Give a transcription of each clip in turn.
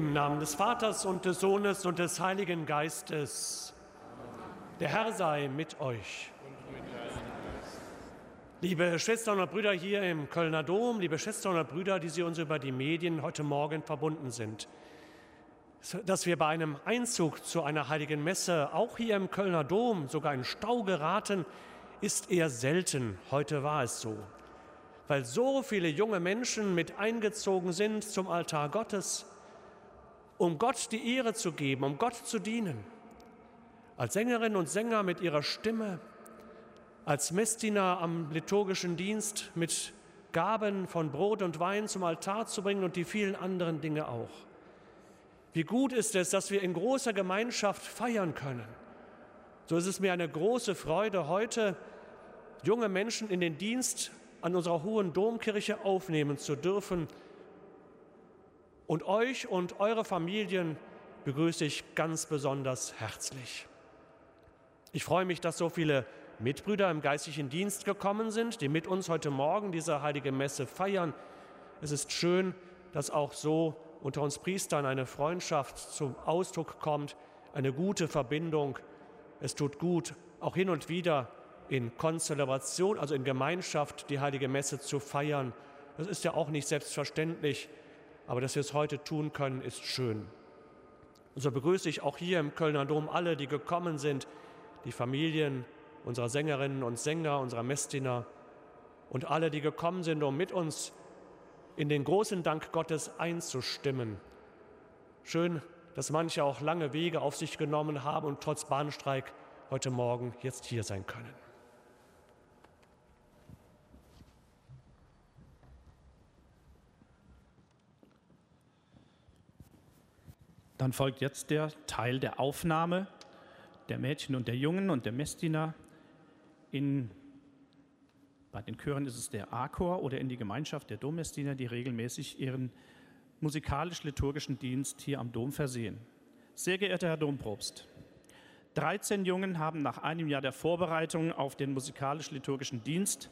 Im Namen des Vaters und des Sohnes und des Heiligen Geistes. Der Herr sei mit euch. Liebe Schwestern und Brüder hier im Kölner Dom, liebe Schwestern und Brüder, die Sie uns über die Medien heute Morgen verbunden sind, dass wir bei einem Einzug zu einer heiligen Messe auch hier im Kölner Dom sogar in Stau geraten, ist eher selten. Heute war es so, weil so viele junge Menschen mit eingezogen sind zum Altar Gottes um Gott die Ehre zu geben, um Gott zu dienen. Als Sängerinnen und Sänger mit ihrer Stimme, als Messdiener am liturgischen Dienst mit Gaben von Brot und Wein zum Altar zu bringen und die vielen anderen Dinge auch. Wie gut ist es, dass wir in großer Gemeinschaft feiern können. So ist es mir eine große Freude, heute junge Menschen in den Dienst an unserer hohen Domkirche aufnehmen zu dürfen, und euch und eure Familien begrüße ich ganz besonders herzlich. Ich freue mich, dass so viele Mitbrüder im geistlichen Dienst gekommen sind, die mit uns heute Morgen diese heilige Messe feiern. Es ist schön, dass auch so unter uns Priestern eine Freundschaft zum Ausdruck kommt, eine gute Verbindung. Es tut gut, auch hin und wieder in Konstellation, also in Gemeinschaft, die heilige Messe zu feiern. Das ist ja auch nicht selbstverständlich. Aber dass wir es heute tun können, ist schön. Und so begrüße ich auch hier im Kölner Dom alle, die gekommen sind, die Familien unserer Sängerinnen und Sänger, unserer Messdiener und alle, die gekommen sind, um mit uns in den großen Dank Gottes einzustimmen. Schön, dass manche auch lange Wege auf sich genommen haben und trotz Bahnstreik heute Morgen jetzt hier sein können. Dann folgt jetzt der Teil der Aufnahme der Mädchen und der Jungen und der Messdiener in bei den Chören ist es der A-Chor oder in die Gemeinschaft der Dommessdiener, die regelmäßig ihren musikalisch-liturgischen Dienst hier am Dom versehen. Sehr geehrter Herr Dompropst, 13 Jungen haben nach einem Jahr der Vorbereitung auf den musikalisch-liturgischen Dienst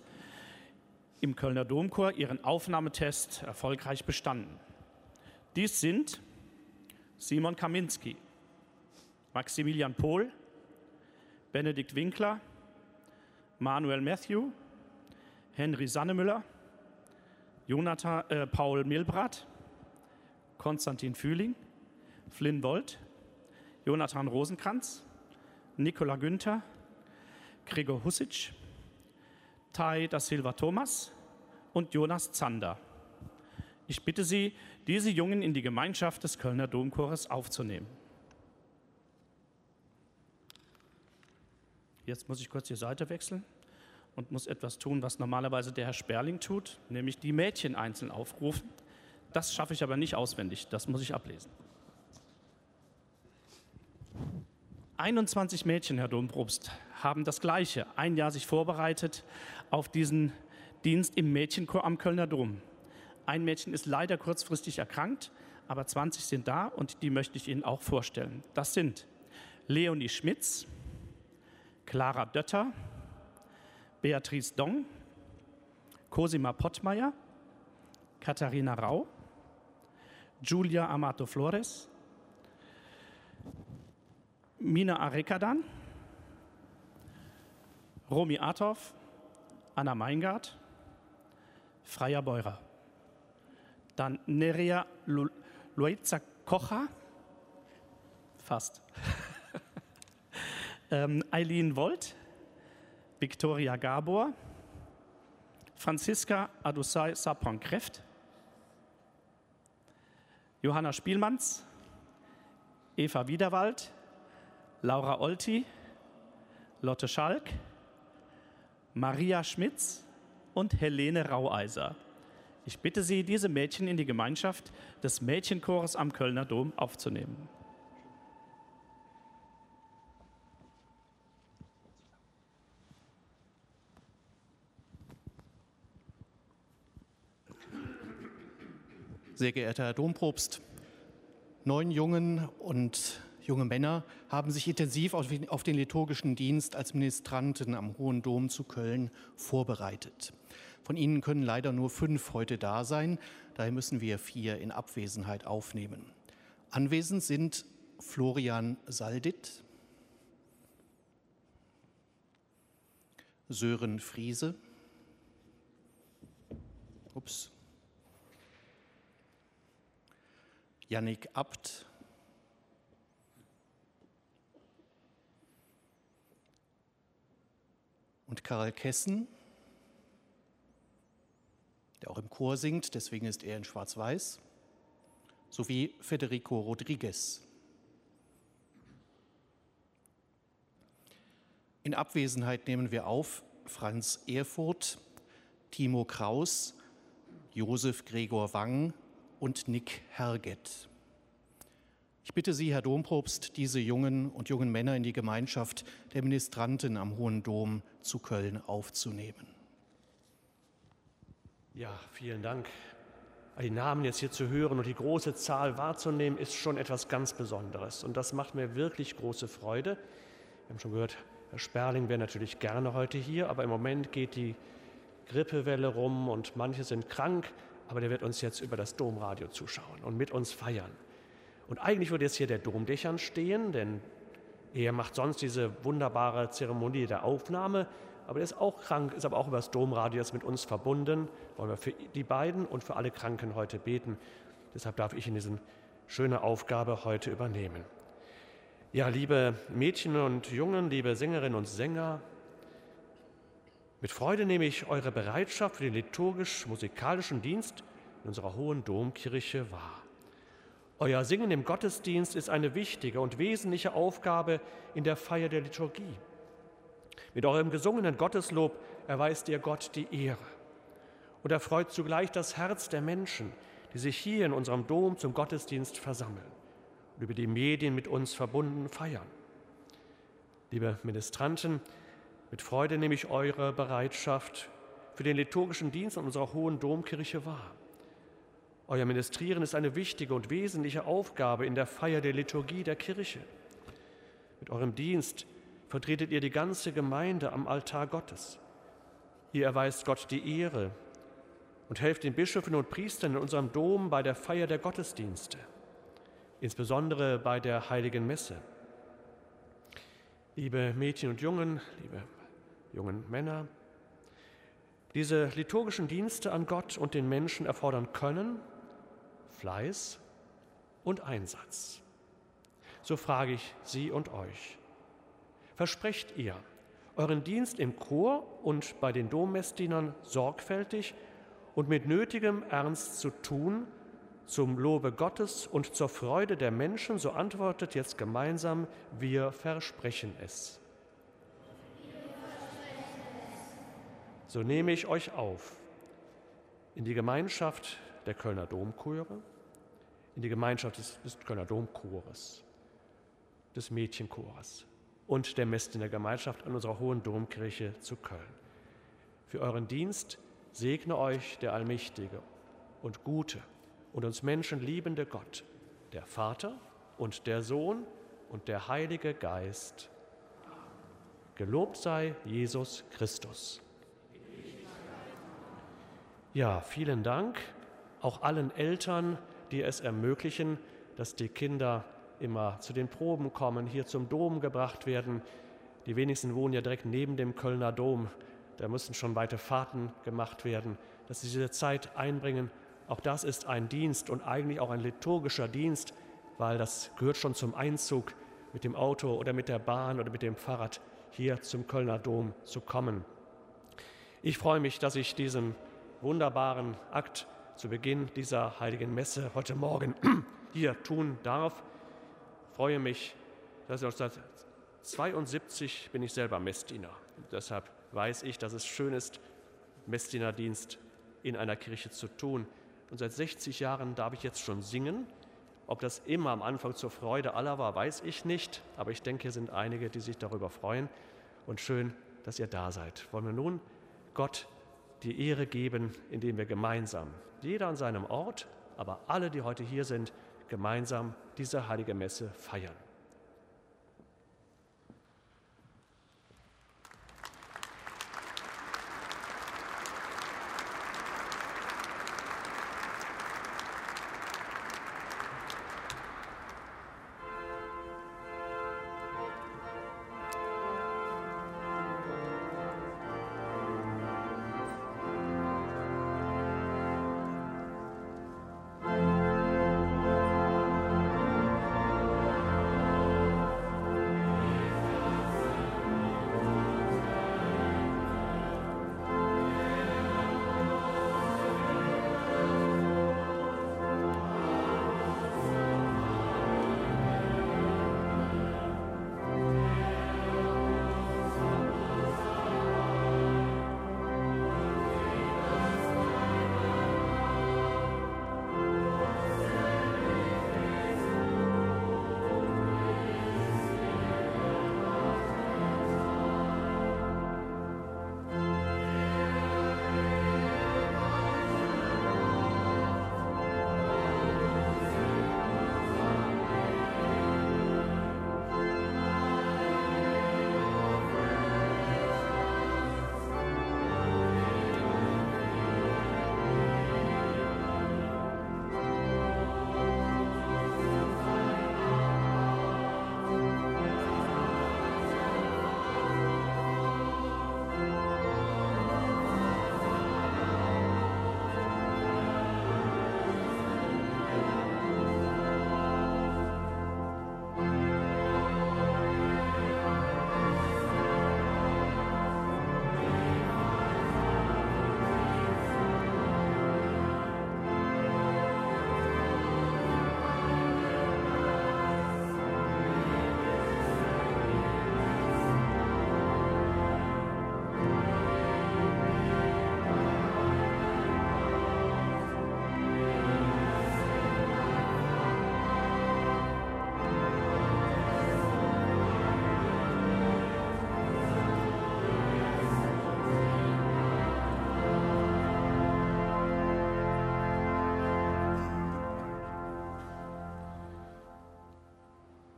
im Kölner Domchor ihren Aufnahmetest erfolgreich bestanden. Dies sind Simon Kaminski, Maximilian Pohl, Benedikt Winkler, Manuel Matthew, Henry Sannemüller, Jonathan, äh, Paul Milbrat, Konstantin Fühling, Flynn Wolt, Jonathan Rosenkranz, Nikola Günther, Gregor Husic, Tai da Silva Thomas und Jonas Zander. Ich bitte Sie, diese Jungen in die Gemeinschaft des Kölner Domchores aufzunehmen. Jetzt muss ich kurz die Seite wechseln und muss etwas tun, was normalerweise der Herr Sperling tut, nämlich die Mädchen einzeln aufrufen. Das schaffe ich aber nicht auswendig, das muss ich ablesen. 21 Mädchen, Herr Domprobst, haben das Gleiche, ein Jahr sich vorbereitet auf diesen Dienst im Mädchenchor am Kölner Dom. Ein Mädchen ist leider kurzfristig erkrankt, aber 20 sind da und die möchte ich Ihnen auch vorstellen. Das sind Leonie Schmitz, Clara Dötter, Beatrice Dong, Cosima Pottmeier, Katharina Rau, Julia Amato Flores, Mina Arekadan, Romy Artov, Anna Meingart, Freya Beurer. Dann Nerea Luiza Kocha, fast. ähm, Eileen Volt, Victoria Gabor, Franziska Adusai Sapon-Kreft, Johanna Spielmanns, Eva Wiederwald, Laura Olti, Lotte Schalk, Maria Schmitz und Helene Raueiser. Ich bitte Sie, diese Mädchen in die Gemeinschaft des Mädchenchores am Kölner Dom aufzunehmen. Sehr geehrter Herr Dompropst, neun Jungen und junge Männer haben sich intensiv auf den liturgischen Dienst als Ministranten am Hohen Dom zu Köln vorbereitet. Von ihnen können leider nur fünf heute da sein, daher müssen wir vier in Abwesenheit aufnehmen. Anwesend sind Florian Saldit, Sören Friese, ups, Yannick Abt, und Karl Kessen, der auch im Chor singt, deswegen ist er in Schwarz-Weiß, sowie Federico Rodriguez. In Abwesenheit nehmen wir auf Franz Erfurt, Timo Kraus, Josef Gregor Wang und Nick Herget. Ich bitte Sie, Herr Dompropst, diese jungen und jungen Männer in die Gemeinschaft der Ministranten am Hohen Dom zu Köln aufzunehmen. Ja, vielen Dank. Die Namen jetzt hier zu hören und die große Zahl wahrzunehmen, ist schon etwas ganz Besonderes. Und das macht mir wirklich große Freude. Wir haben schon gehört, Herr Sperling wäre natürlich gerne heute hier, aber im Moment geht die Grippewelle rum und manche sind krank, aber der wird uns jetzt über das Domradio zuschauen und mit uns feiern. Und eigentlich würde jetzt hier der Domdächern stehen, denn er macht sonst diese wunderbare Zeremonie der Aufnahme, aber er ist auch krank, ist aber auch über das Domradio jetzt mit uns verbunden. Wollen wir für die beiden und für alle Kranken heute beten. Deshalb darf ich in diese schöne Aufgabe heute übernehmen. Ja, liebe Mädchen und Jungen, liebe Sängerinnen und Sänger, mit Freude nehme ich eure Bereitschaft für den liturgisch-musikalischen Dienst in unserer Hohen Domkirche wahr. Euer Singen im Gottesdienst ist eine wichtige und wesentliche Aufgabe in der Feier der Liturgie. Mit eurem gesungenen Gotteslob erweist ihr Gott die Ehre und erfreut zugleich das Herz der Menschen, die sich hier in unserem Dom zum Gottesdienst versammeln und über die Medien mit uns verbunden feiern. Liebe Ministranten, mit Freude nehme ich eure Bereitschaft für den liturgischen Dienst an unserer Hohen Domkirche wahr. Euer Ministrieren ist eine wichtige und wesentliche Aufgabe in der Feier der Liturgie der Kirche. Mit eurem Dienst vertretet ihr die ganze Gemeinde am Altar Gottes. Ihr erweist Gott die Ehre und helft den Bischöfen und Priestern in unserem Dom bei der Feier der Gottesdienste insbesondere bei der heiligen Messe. Liebe Mädchen und Jungen, liebe jungen Männer, diese liturgischen Dienste an Gott und den Menschen erfordern Können, Fleiß und Einsatz. So frage ich Sie und euch. Versprecht ihr, euren Dienst im Chor und bei den Dommessdienern sorgfältig und mit nötigem Ernst zu tun, zum Lobe Gottes und zur Freude der Menschen, so antwortet jetzt gemeinsam, wir versprechen es. So nehme ich euch auf in die Gemeinschaft der Kölner Domchöre, in die Gemeinschaft des, des Kölner Domchores, des Mädchenchores und der Messdiener Gemeinschaft an unserer Hohen Domkirche zu Köln. Für euren Dienst segne euch der allmächtige und gute und uns Menschen liebende Gott, der Vater und der Sohn und der Heilige Geist. Gelobt sei Jesus Christus. Ja, vielen Dank auch allen Eltern, die es ermöglichen, dass die Kinder immer zu den Proben kommen, hier zum Dom gebracht werden. Die wenigsten wohnen ja direkt neben dem Kölner Dom. Da müssen schon weite Fahrten gemacht werden, dass sie diese Zeit einbringen auch das ist ein Dienst und eigentlich auch ein liturgischer Dienst, weil das gehört schon zum Einzug mit dem Auto oder mit der Bahn oder mit dem Fahrrad hier zum Kölner Dom zu kommen. Ich freue mich, dass ich diesen wunderbaren Akt zu Beginn dieser heiligen Messe heute Morgen hier tun darf. Freue mich, dass ich 1972 bin ich selber Messdiener. Und deshalb weiß ich, dass es schön ist, Messdienerdienst in einer Kirche zu tun. Und seit 60 Jahren darf ich jetzt schon singen. Ob das immer am Anfang zur Freude aller war, weiß ich nicht. Aber ich denke, es sind einige, die sich darüber freuen. Und schön, dass ihr da seid. Wollen wir nun Gott die Ehre geben, indem wir gemeinsam, jeder an seinem Ort, aber alle, die heute hier sind, gemeinsam diese heilige Messe feiern.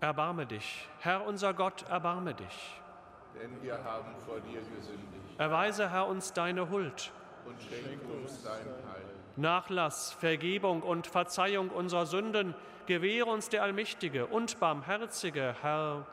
Erbarme dich. Herr unser Gott, erbarme dich. Denn wir haben vor dir gesündigt. Erweise, Herr, uns deine Huld. Und schenke uns dein Heil. Nachlass, Vergebung und Verzeihung unserer Sünden gewähre uns der allmächtige und barmherzige Herr.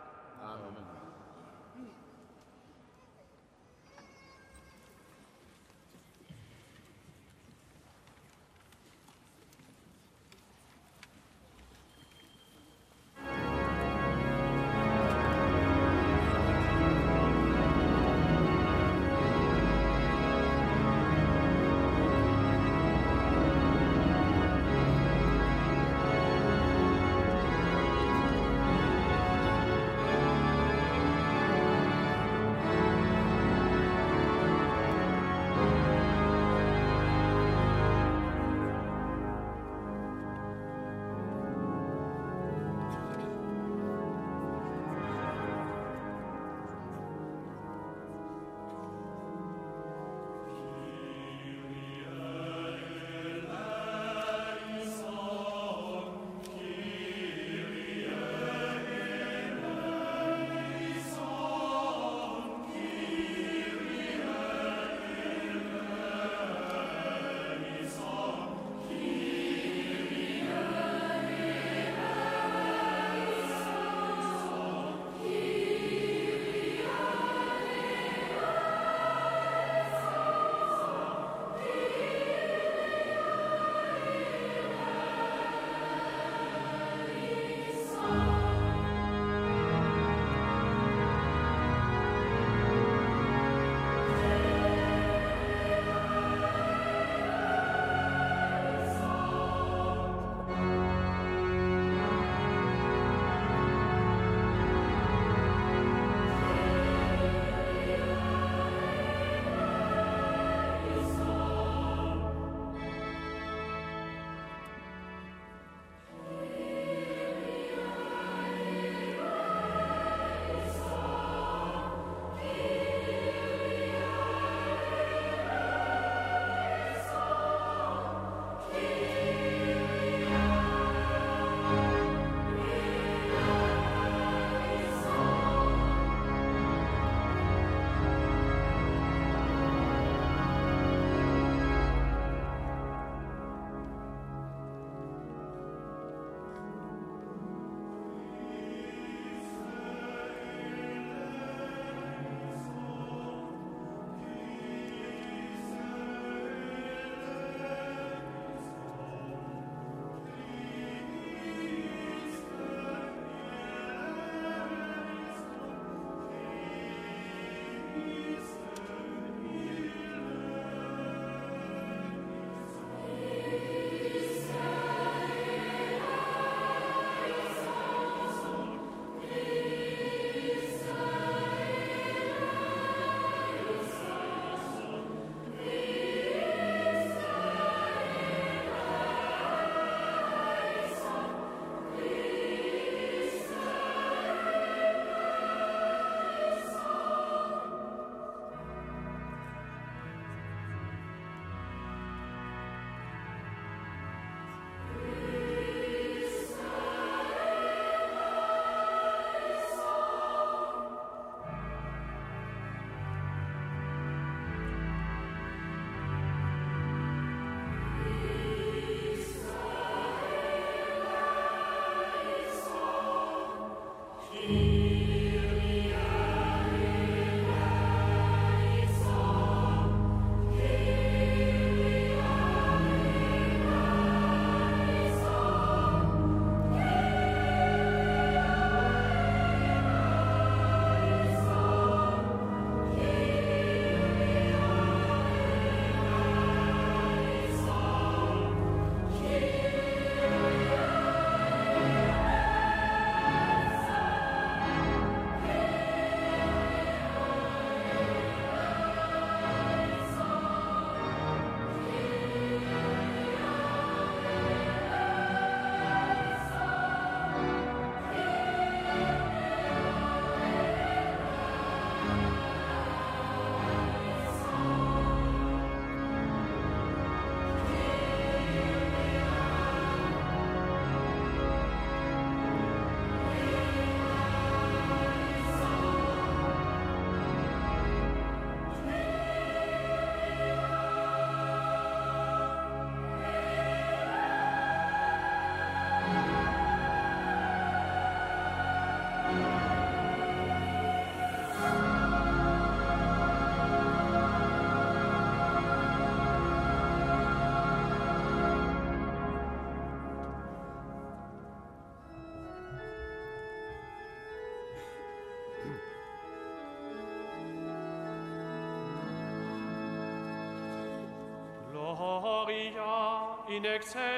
In excelsis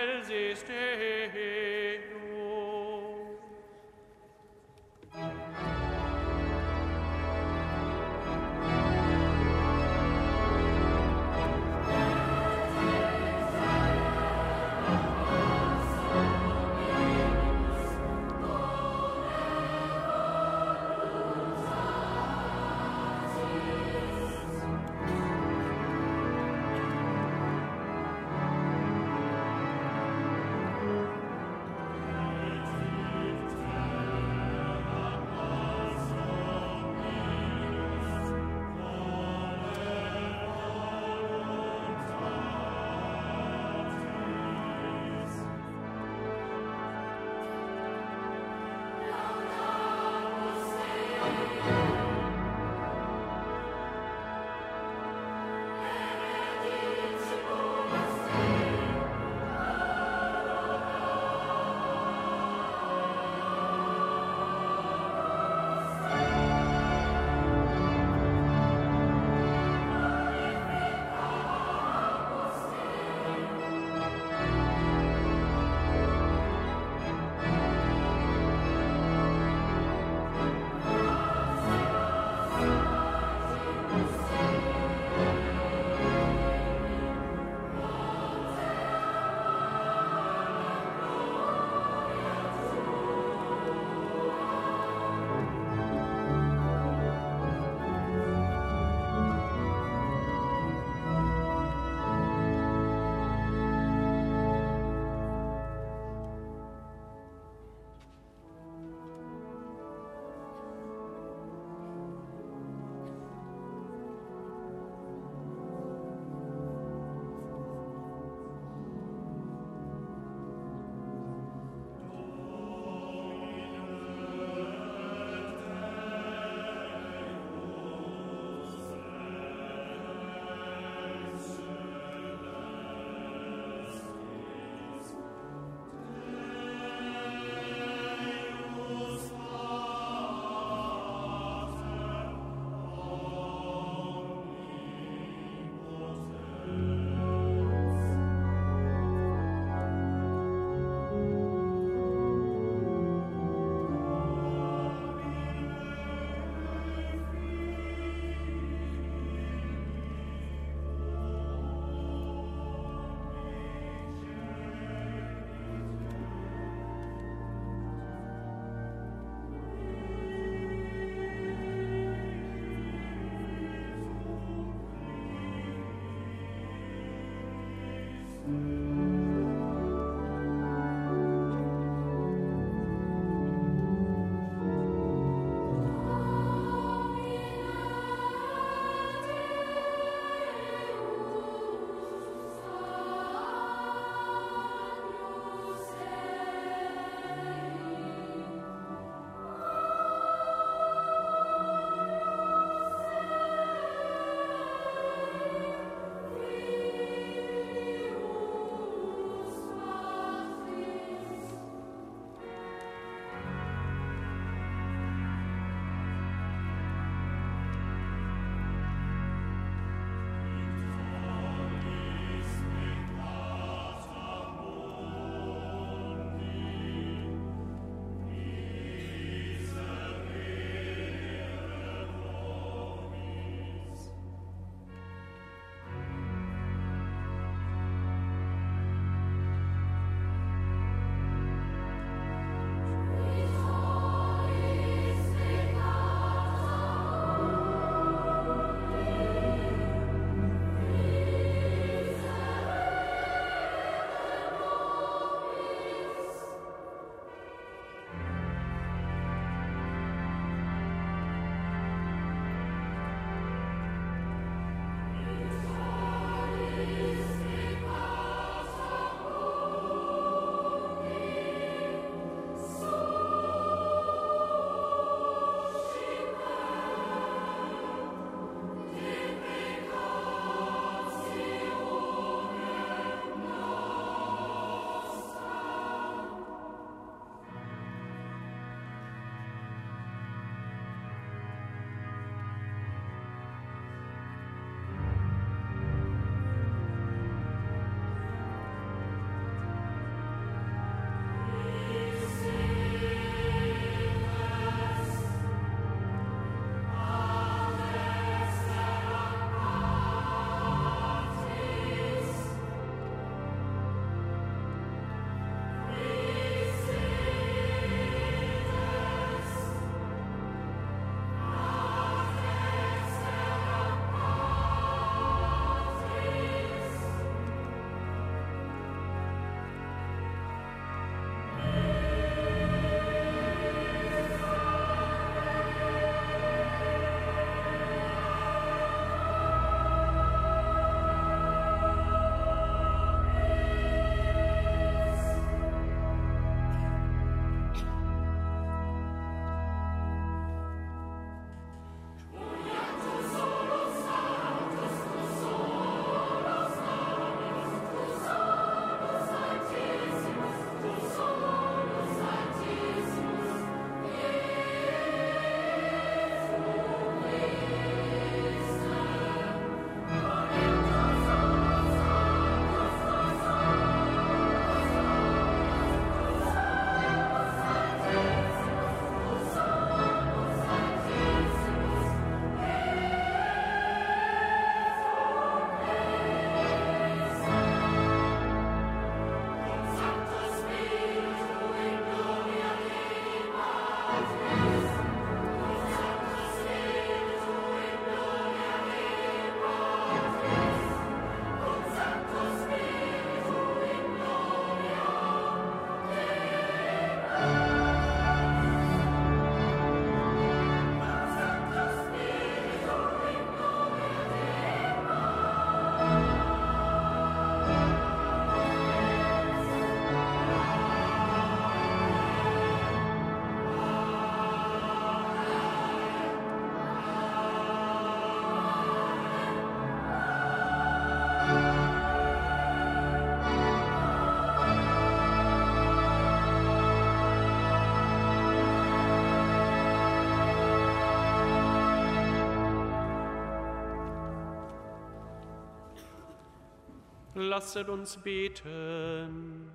Lasset uns beten.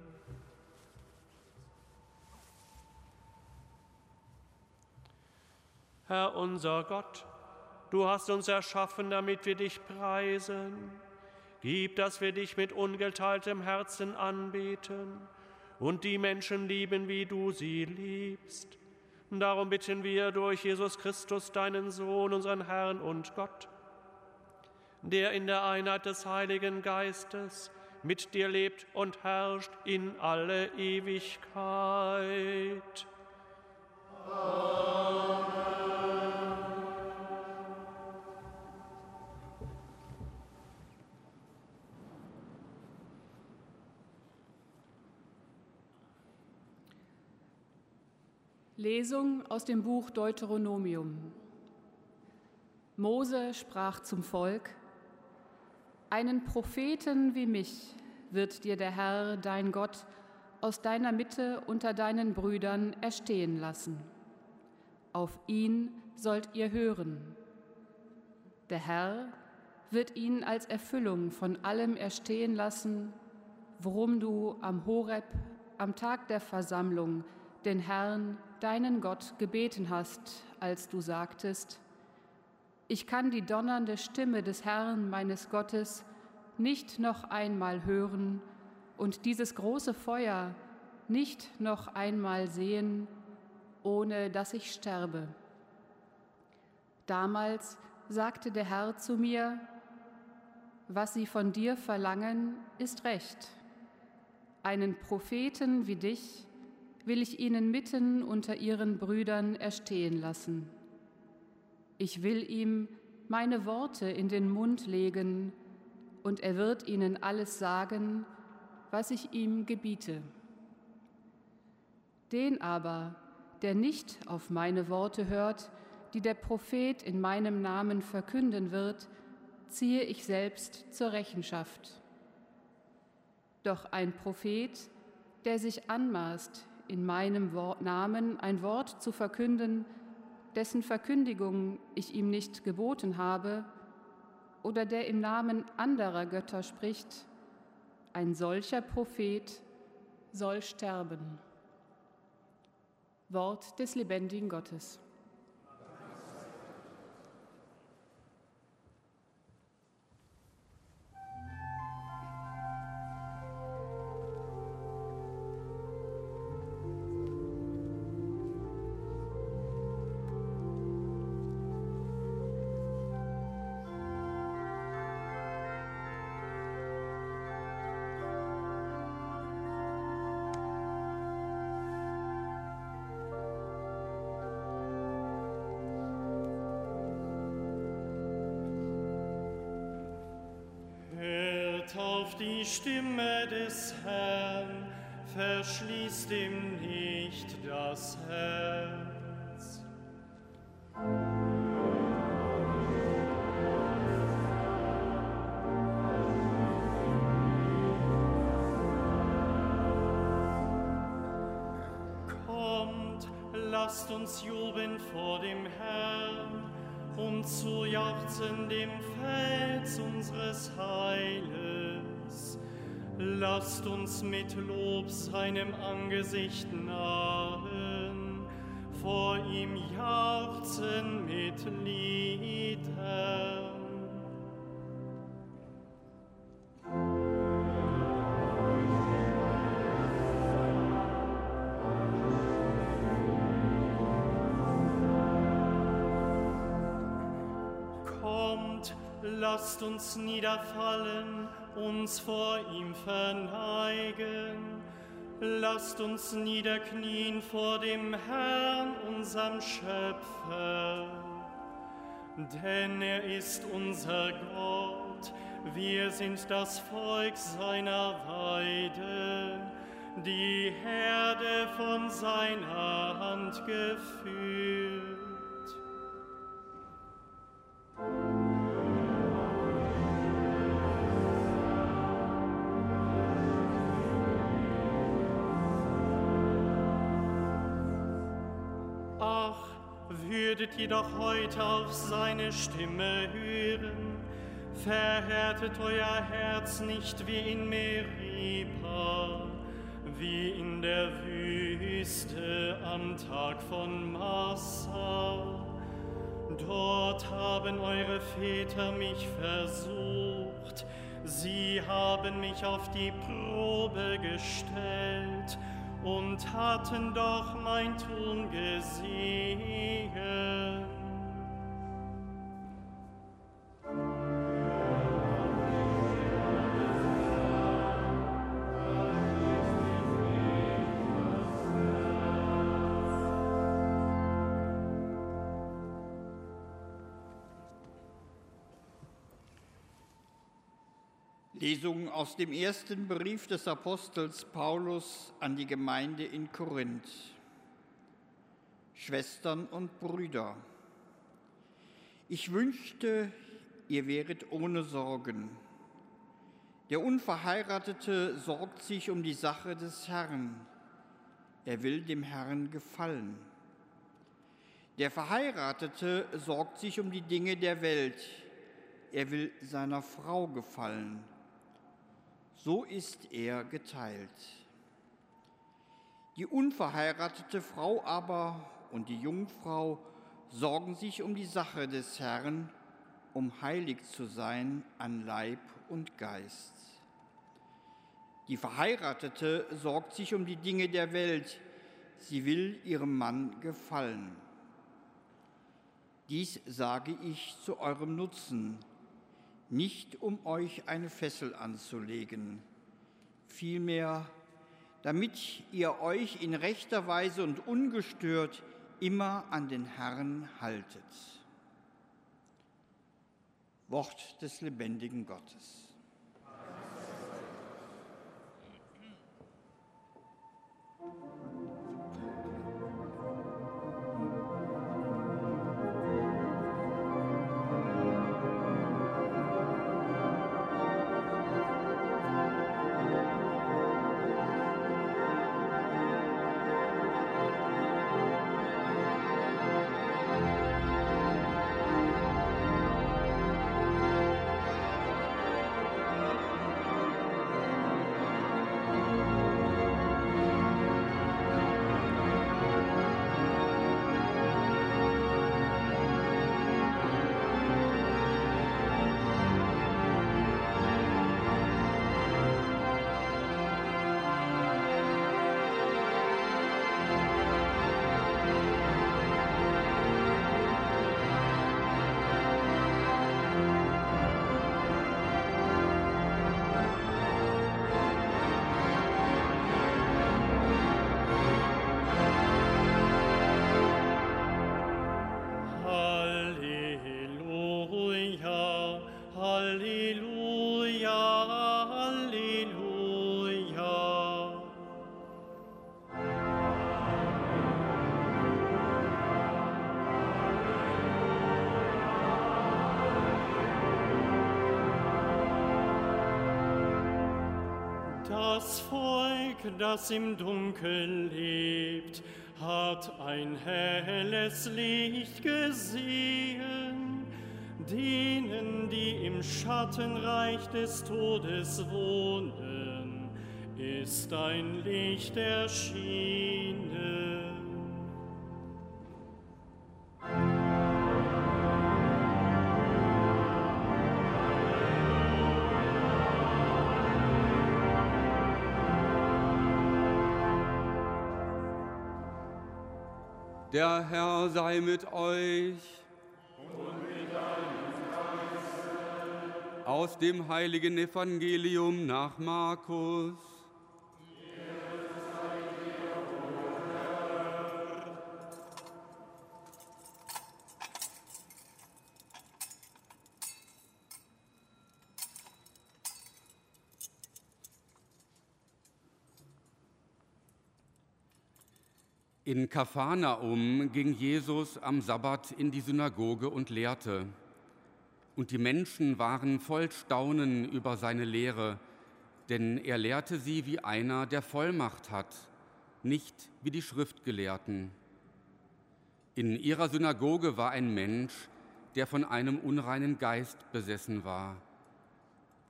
Herr unser Gott, du hast uns erschaffen, damit wir dich preisen. Gib, dass wir dich mit ungeteiltem Herzen anbeten und die Menschen lieben, wie du sie liebst. Darum bitten wir durch Jesus Christus, deinen Sohn, unseren Herrn und Gott, der in der Einheit des Heiligen Geistes mit dir lebt und herrscht in alle Ewigkeit. Amen. Lesung aus dem Buch Deuteronomium. Mose sprach zum Volk, Einen Propheten wie mich wird dir der Herr, dein Gott, aus deiner Mitte unter deinen Brüdern erstehen lassen. Auf ihn sollt ihr hören. Der Herr wird ihn als Erfüllung von allem erstehen lassen, worum du am Horeb, am Tag der Versammlung, den Herrn, deinen Gott gebeten hast, als du sagtest, ich kann die donnernde Stimme des Herrn meines Gottes nicht noch einmal hören und dieses große Feuer nicht noch einmal sehen, ohne dass ich sterbe. Damals sagte der Herr zu mir, was sie von dir verlangen, ist recht. Einen Propheten wie dich will ich ihnen mitten unter ihren Brüdern erstehen lassen. Ich will ihm meine Worte in den Mund legen, und er wird ihnen alles sagen, was ich ihm gebiete. Den aber, der nicht auf meine Worte hört, die der Prophet in meinem Namen verkünden wird, ziehe ich selbst zur Rechenschaft. Doch ein Prophet, der sich anmaßt, in meinem Namen ein Wort zu verkünden, dessen Verkündigung ich ihm nicht geboten habe, oder der im Namen anderer Götter spricht, ein solcher Prophet soll sterben. Wort des lebendigen Gottes. Die Stimme des Herrn, verschließt ihm nicht das Herz. Kommt, lasst uns jubeln vor dem Herrn und zu jauchzen dem Fels unseres Heiles. Lasst uns mit Lob seinem Angesicht nahen, vor ihm jauchzen mit Liedern. Lasst uns niederfallen uns vor ihm verneigen. Lasst uns niederknien vor dem Herrn, unserem Schöpfer. Denn er ist unser Gott, wir sind das Volk seiner Weide, die Herde von seiner Hand geführt. Würdet jedoch heute auf seine Stimme hören, Verhärtet euer Herz nicht wie in Meripa, wie in der Wüste am Tag von Massa. Dort haben eure Väter mich versucht, sie haben mich auf die Probe gestellt und hatten doch mein Tun gesehen. Lesung aus dem ersten Brief des Apostels Paulus an die Gemeinde in Korinth. Schwestern und Brüder, ich wünschte, ihr wäret ohne Sorgen. Der Unverheiratete sorgt sich um die Sache des Herrn. Er will dem Herrn gefallen. Der Verheiratete sorgt sich um die Dinge der Welt. Er will seiner Frau gefallen so ist er geteilt. Die unverheiratete Frau aber und die Jungfrau sorgen sich um die Sache des Herrn, um heilig zu sein an Leib und Geist. Die Verheiratete sorgt sich um die Dinge der Welt, sie will ihrem Mann gefallen. Dies sage ich zu eurem Nutzen, nicht um euch eine Fessel anzulegen, vielmehr damit ihr euch in rechter Weise und ungestört immer an den Herrn haltet. Wort des lebendigen Gottes. Das im Dunkel lebt, hat ein helles Licht gesehen. Denen, die im Schattenreich des Todes wohnen, ist ein Licht erschienen. Der Herr sei mit euch. Und mit deinem Aus dem heiligen Evangelium nach Markus. In Kaphanaum ging Jesus am Sabbat in die Synagoge und lehrte. Und die Menschen waren voll Staunen über seine Lehre, denn er lehrte sie wie einer, der Vollmacht hat, nicht wie die Schriftgelehrten. In ihrer Synagoge war ein Mensch, der von einem unreinen Geist besessen war –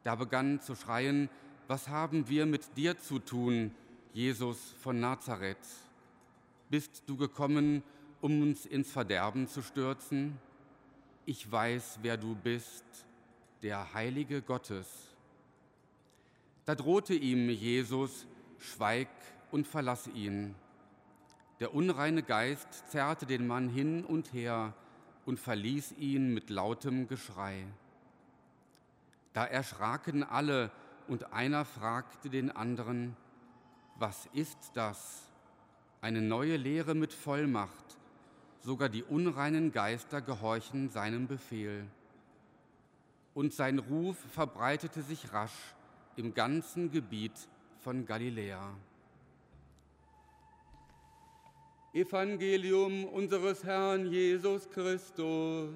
Da begann zu schreien, was haben wir mit dir zu tun, Jesus von Nazareth? Bist du gekommen, um uns ins Verderben zu stürzen? Ich weiß, wer du bist, der Heilige Gottes. Da drohte ihm Jesus, schweig und verlass ihn. Der unreine Geist zerrte den Mann hin und her und verließ ihn mit lautem Geschrei. Da erschraken alle, und einer fragte den anderen, was ist das? Eine neue Lehre mit Vollmacht. Sogar die unreinen Geister gehorchen seinem Befehl. Und sein Ruf verbreitete sich rasch im ganzen Gebiet von Galiläa. Evangelium unseres Herrn Jesus Christus.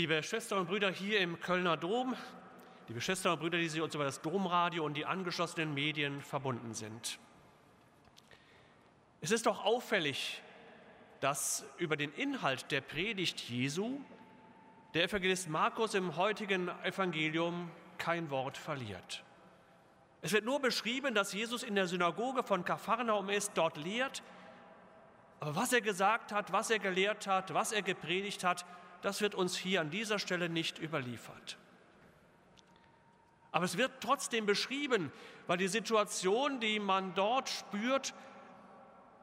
Liebe Schwestern und Brüder hier im Kölner Dom, liebe Schwestern und Brüder, die Sie uns über das Domradio und die angeschlossenen Medien verbunden sind. Es ist doch auffällig, dass über den Inhalt der Predigt Jesu der Evangelist Markus im heutigen Evangelium kein Wort verliert. Es wird nur beschrieben, dass Jesus in der Synagoge von Kapharnaum ist, dort lehrt, aber was er gesagt hat, was er gelehrt hat, was er gepredigt hat, das wird uns hier an dieser Stelle nicht überliefert. Aber es wird trotzdem beschrieben, weil die Situation, die man dort spürt,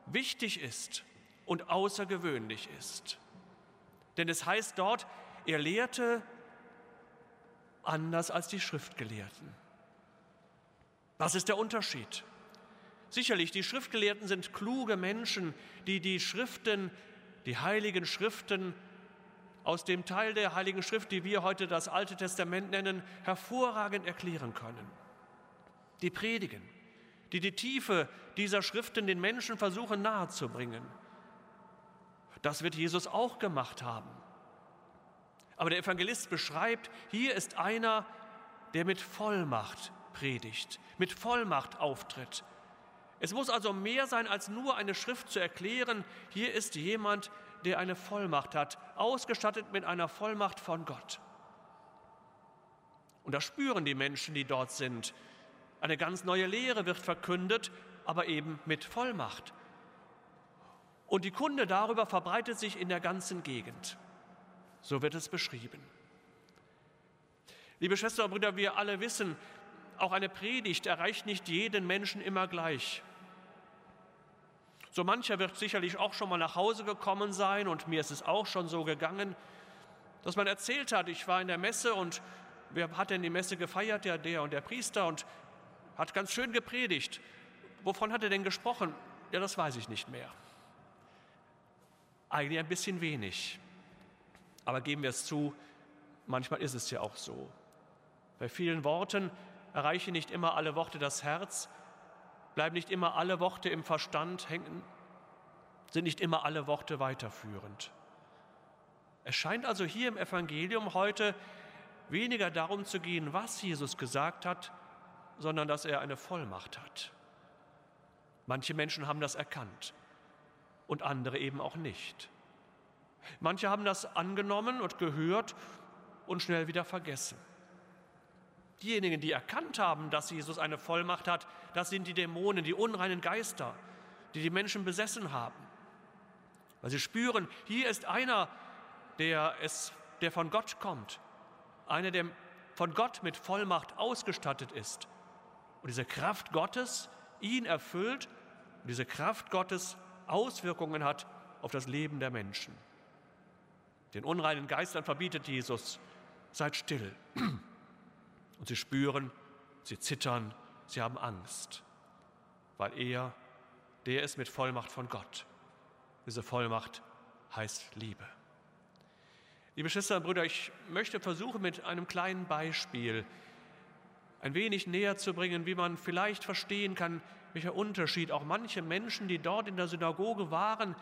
wichtig ist und außergewöhnlich ist. Denn es heißt dort, er lehrte anders als die Schriftgelehrten. Was ist der Unterschied? Sicherlich, die Schriftgelehrten sind kluge Menschen, die die Schriften, die heiligen Schriften aus dem Teil der Heiligen Schrift, die wir heute das Alte Testament nennen, hervorragend erklären können. Die predigen, die die Tiefe dieser Schriften den Menschen versuchen nahezubringen. Das wird Jesus auch gemacht haben. Aber der Evangelist beschreibt, hier ist einer, der mit Vollmacht predigt, mit Vollmacht auftritt. Es muss also mehr sein, als nur eine Schrift zu erklären. Hier ist jemand, der eine Vollmacht hat, ausgestattet mit einer Vollmacht von Gott. Und das spüren die Menschen, die dort sind. Eine ganz neue Lehre wird verkündet, aber eben mit Vollmacht. Und die Kunde darüber verbreitet sich in der ganzen Gegend. So wird es beschrieben. Liebe Schwestern und Brüder, wir alle wissen, auch eine Predigt erreicht nicht jeden Menschen immer gleich. So mancher wird sicherlich auch schon mal nach Hause gekommen sein und mir ist es auch schon so gegangen, dass man erzählt hat, ich war in der Messe und wer hat denn die Messe gefeiert? Ja, der und der Priester und hat ganz schön gepredigt. Wovon hat er denn gesprochen? Ja, das weiß ich nicht mehr. Eigentlich ein bisschen wenig. Aber geben wir es zu, manchmal ist es ja auch so. Bei vielen Worten erreichen nicht immer alle Worte das Herz, bleiben nicht immer alle Worte im Verstand hängen, sind nicht immer alle Worte weiterführend. Es scheint also hier im Evangelium heute weniger darum zu gehen, was Jesus gesagt hat, sondern dass er eine Vollmacht hat. Manche Menschen haben das erkannt und andere eben auch nicht. Manche haben das angenommen und gehört und schnell wieder vergessen. Diejenigen, die erkannt haben, dass Jesus eine Vollmacht hat, das sind die Dämonen, die unreinen Geister, die die Menschen besessen haben. Weil sie spüren, hier ist einer, der, es, der von Gott kommt, einer, der von Gott mit Vollmacht ausgestattet ist und diese Kraft Gottes ihn erfüllt und diese Kraft Gottes Auswirkungen hat auf das Leben der Menschen. Den unreinen Geistern verbietet Jesus, seid still. Und sie spüren, sie zittern, sie haben Angst, weil er, der ist mit Vollmacht von Gott. Diese Vollmacht heißt Liebe. Liebe Schwestern und Brüder, ich möchte versuchen, mit einem kleinen Beispiel ein wenig näher zu bringen, wie man vielleicht verstehen kann, welcher Unterschied auch manche Menschen, die dort in der Synagoge waren,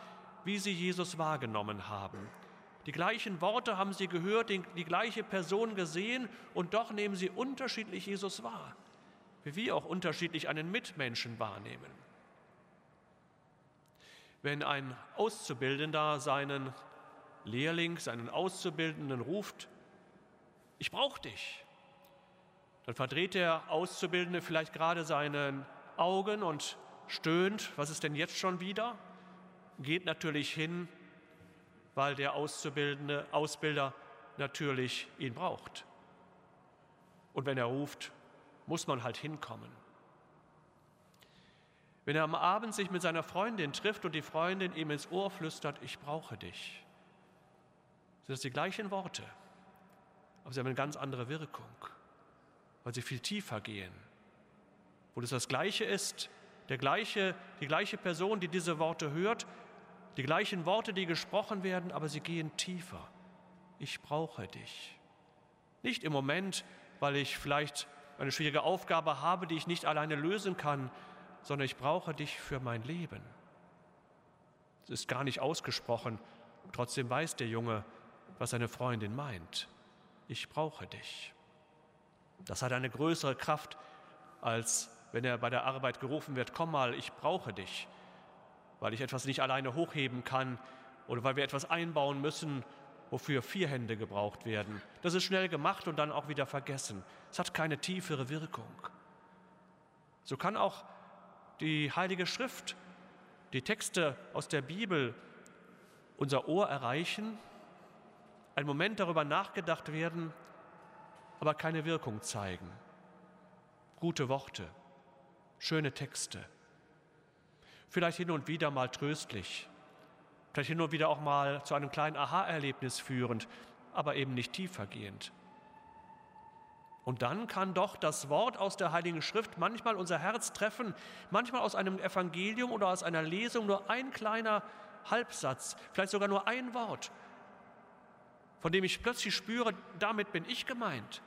wie sie Jesus wahrgenommen haben. Die gleichen Worte haben sie gehört, die, die gleiche Person gesehen und doch nehmen sie unterschiedlich Jesus wahr, wie wir auch unterschiedlich einen Mitmenschen wahrnehmen. Wenn ein Auszubildender seinen Lehrling, seinen Auszubildenden ruft, ich brauche dich. Dann verdreht der Auszubildende vielleicht gerade seine Augen und stöhnt, was ist denn jetzt schon wieder? Geht natürlich hin, weil der Auszubildende, Ausbilder natürlich ihn braucht. Und wenn er ruft, muss man halt hinkommen. Wenn er am Abend sich mit seiner Freundin trifft und die Freundin ihm ins Ohr flüstert, ich brauche dich, sind das die gleichen Worte, aber sie haben eine ganz andere Wirkung, weil sie viel tiefer gehen. Wo das das Gleiche ist, der gleiche, die gleiche Person, die diese Worte hört, die gleichen Worte, die gesprochen werden, aber sie gehen tiefer. Ich brauche dich. Nicht im Moment, weil ich vielleicht eine schwierige Aufgabe habe, die ich nicht alleine lösen kann, sondern ich brauche dich für mein Leben. Es ist gar nicht ausgesprochen, trotzdem weiß der Junge, was seine Freundin meint. Ich brauche dich. Das hat eine größere Kraft, als wenn er bei der Arbeit gerufen wird, komm mal, ich brauche dich, weil ich etwas nicht alleine hochheben kann oder weil wir etwas einbauen müssen, wofür vier Hände gebraucht werden. Das ist schnell gemacht und dann auch wieder vergessen. Es hat keine tiefere Wirkung. So kann auch die Heilige Schrift, die Texte aus der Bibel unser Ohr erreichen einen Moment darüber nachgedacht werden, aber keine Wirkung zeigen. Gute Worte, schöne Texte, vielleicht hin und wieder mal tröstlich, vielleicht hin und wieder auch mal zu einem kleinen Aha-Erlebnis führend, aber eben nicht tiefergehend. Und dann kann doch das Wort aus der Heiligen Schrift manchmal unser Herz treffen, manchmal aus einem Evangelium oder aus einer Lesung nur ein kleiner Halbsatz, vielleicht sogar nur ein Wort, von dem ich plötzlich spüre, damit bin ich gemeint.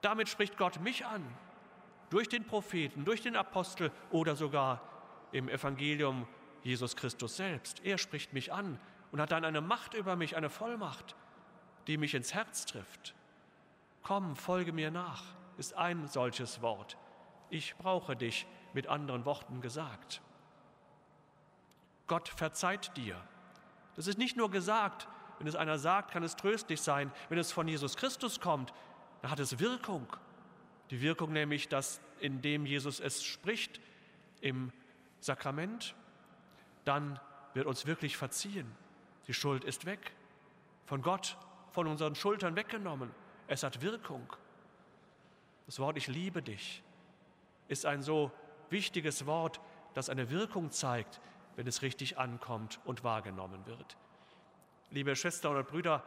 Damit spricht Gott mich an, durch den Propheten, durch den Apostel oder sogar im Evangelium Jesus Christus selbst. Er spricht mich an und hat dann eine Macht über mich, eine Vollmacht, die mich ins Herz trifft. Komm, folge mir nach, ist ein solches Wort. Ich brauche dich, mit anderen Worten gesagt. Gott verzeiht dir. Das ist nicht nur gesagt, wenn es einer sagt, kann es tröstlich sein. Wenn es von Jesus Christus kommt, dann hat es Wirkung. Die Wirkung nämlich, dass indem Jesus es spricht im Sakrament, dann wird uns wirklich verziehen. Die Schuld ist weg. Von Gott, von unseren Schultern weggenommen. Es hat Wirkung. Das Wort Ich liebe dich ist ein so wichtiges Wort, das eine Wirkung zeigt, wenn es richtig ankommt und wahrgenommen wird. Liebe Schwestern und Brüder,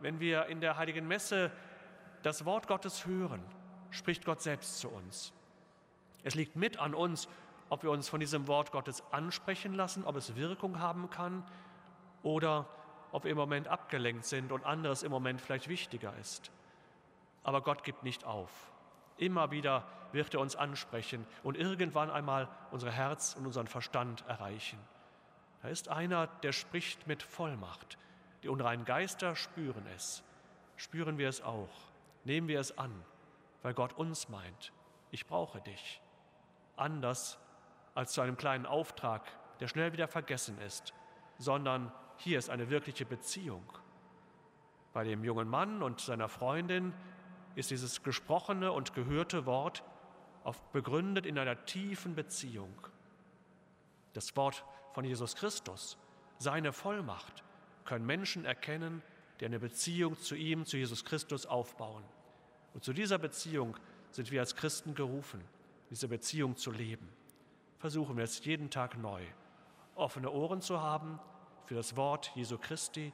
wenn wir in der heiligen Messe das Wort Gottes hören, spricht Gott selbst zu uns. Es liegt mit an uns, ob wir uns von diesem Wort Gottes ansprechen lassen, ob es Wirkung haben kann oder ob wir im Moment abgelenkt sind und anderes im Moment vielleicht wichtiger ist. Aber Gott gibt nicht auf. Immer wieder wird er uns ansprechen und irgendwann einmal unser Herz und unseren Verstand erreichen. Da ist einer, der spricht mit Vollmacht. Die unreinen Geister spüren es. Spüren wir es auch. Nehmen wir es an, weil Gott uns meint. Ich brauche dich. Anders als zu einem kleinen Auftrag, der schnell wieder vergessen ist, sondern hier ist eine wirkliche Beziehung. Bei dem jungen Mann und seiner Freundin ist dieses gesprochene und gehörte Wort oft begründet in einer tiefen Beziehung. Das Wort von Jesus Christus, seine Vollmacht, können Menschen erkennen, die eine Beziehung zu ihm, zu Jesus Christus aufbauen. Und zu dieser Beziehung sind wir als Christen gerufen, diese Beziehung zu leben. Versuchen wir es jeden Tag neu, offene Ohren zu haben für das Wort Jesu Christi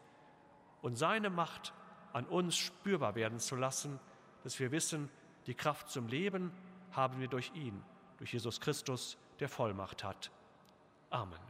und seine Macht an uns spürbar werden zu lassen, dass wir wissen, die Kraft zum Leben haben wir durch ihn, durch Jesus Christus, der Vollmacht hat. Amen.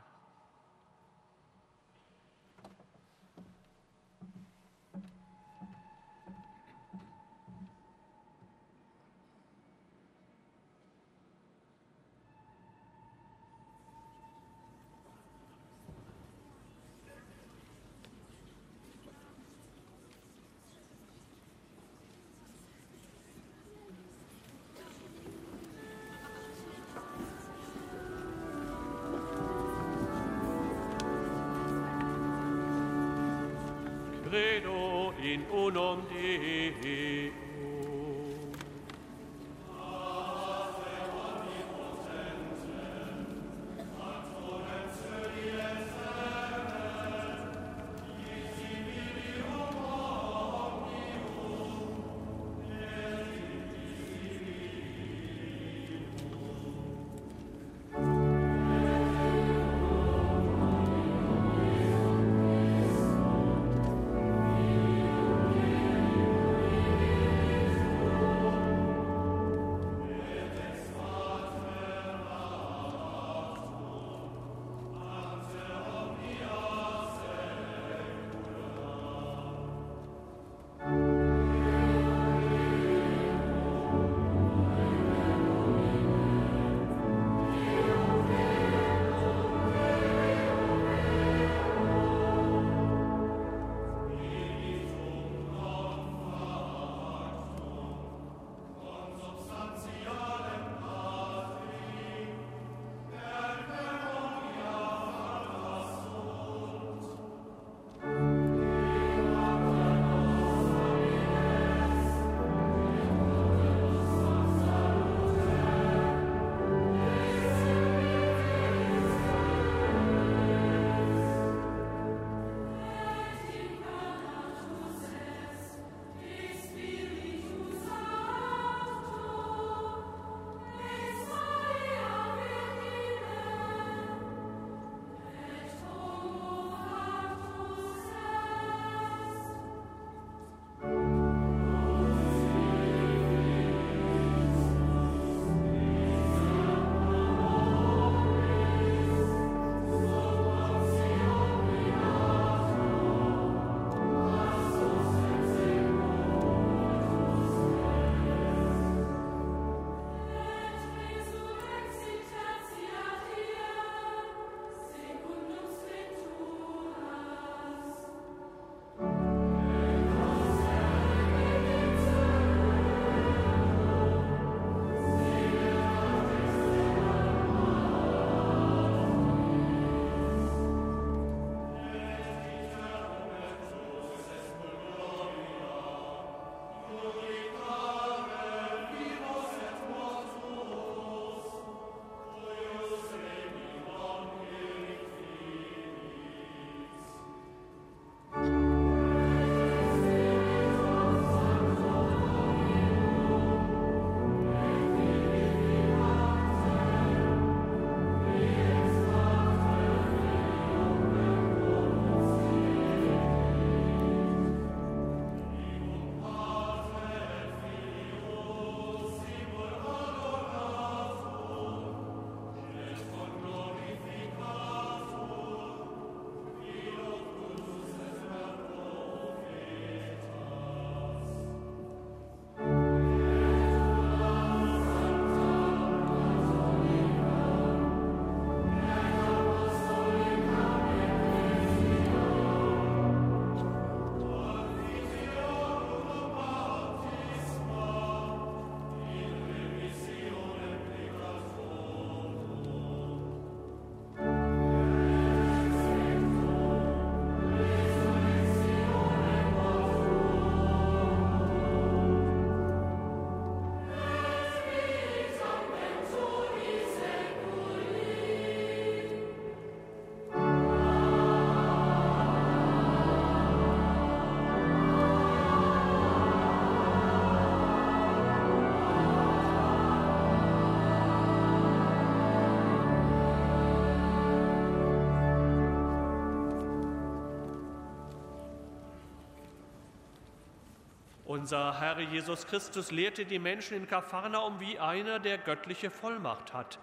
Unser Herr Jesus Christus lehrte die Menschen in Kapharnaum wie einer, der göttliche Vollmacht hat.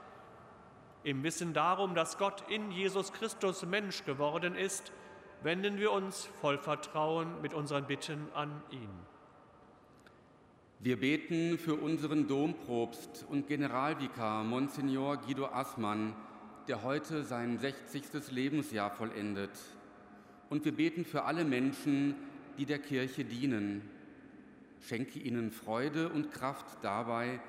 Im Wissen darum, dass Gott in Jesus Christus Mensch geworden ist, wenden wir uns voll Vertrauen mit unseren Bitten an ihn. Wir beten für unseren Dompropst und Generalvikar Monsignor Guido Assmann, der heute sein 60. Lebensjahr vollendet. Und wir beten für alle Menschen, die der Kirche dienen. Schenke ihnen Freude und Kraft dabei,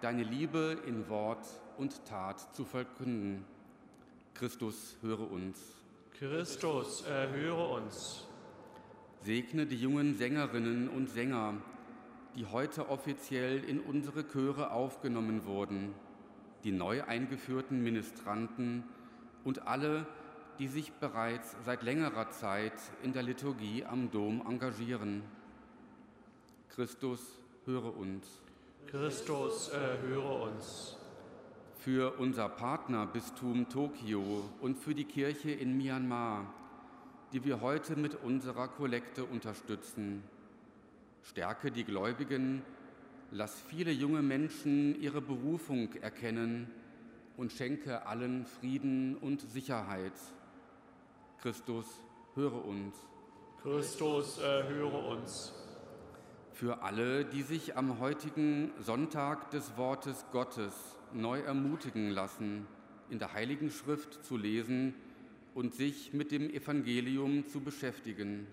deine Liebe in Wort und Tat zu verkünden. Christus, höre uns. Christus, erhöre uns. Segne die jungen Sängerinnen und Sänger, die heute offiziell in unsere Chöre aufgenommen wurden, die neu eingeführten Ministranten und alle, die sich bereits seit längerer Zeit in der Liturgie am Dom engagieren. Christus, höre uns. Christus, erhöre uns. Für unser Partnerbistum Tokio und für die Kirche in Myanmar, die wir heute mit unserer Kollekte unterstützen Stärke die Gläubigen, lass viele junge Menschen ihre Berufung erkennen und schenke allen Frieden und Sicherheit. Christus, höre uns. Christus, erhöre uns. Für alle, die sich am heutigen Sonntag des Wortes Gottes neu ermutigen lassen, in der Heiligen Schrift zu lesen und sich mit dem Evangelium zu beschäftigen.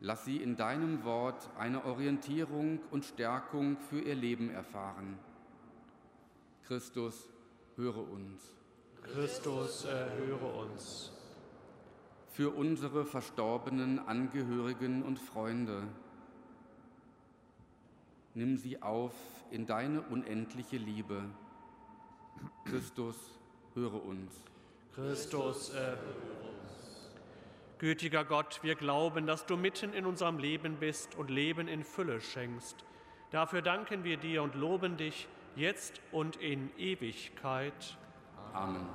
Lass sie in deinem Wort eine Orientierung und Stärkung für ihr Leben erfahren. Christus, höre uns. Christus, erhöre uns. Für unsere verstorbenen Angehörigen und Freunde. Nimm sie auf in deine unendliche Liebe. Christus, höre uns. Christus, erhöre uns. Gütiger Gott, wir glauben, dass du mitten in unserem Leben bist und Leben in Fülle schenkst. Dafür danken wir dir und loben dich jetzt und in Ewigkeit. Amen.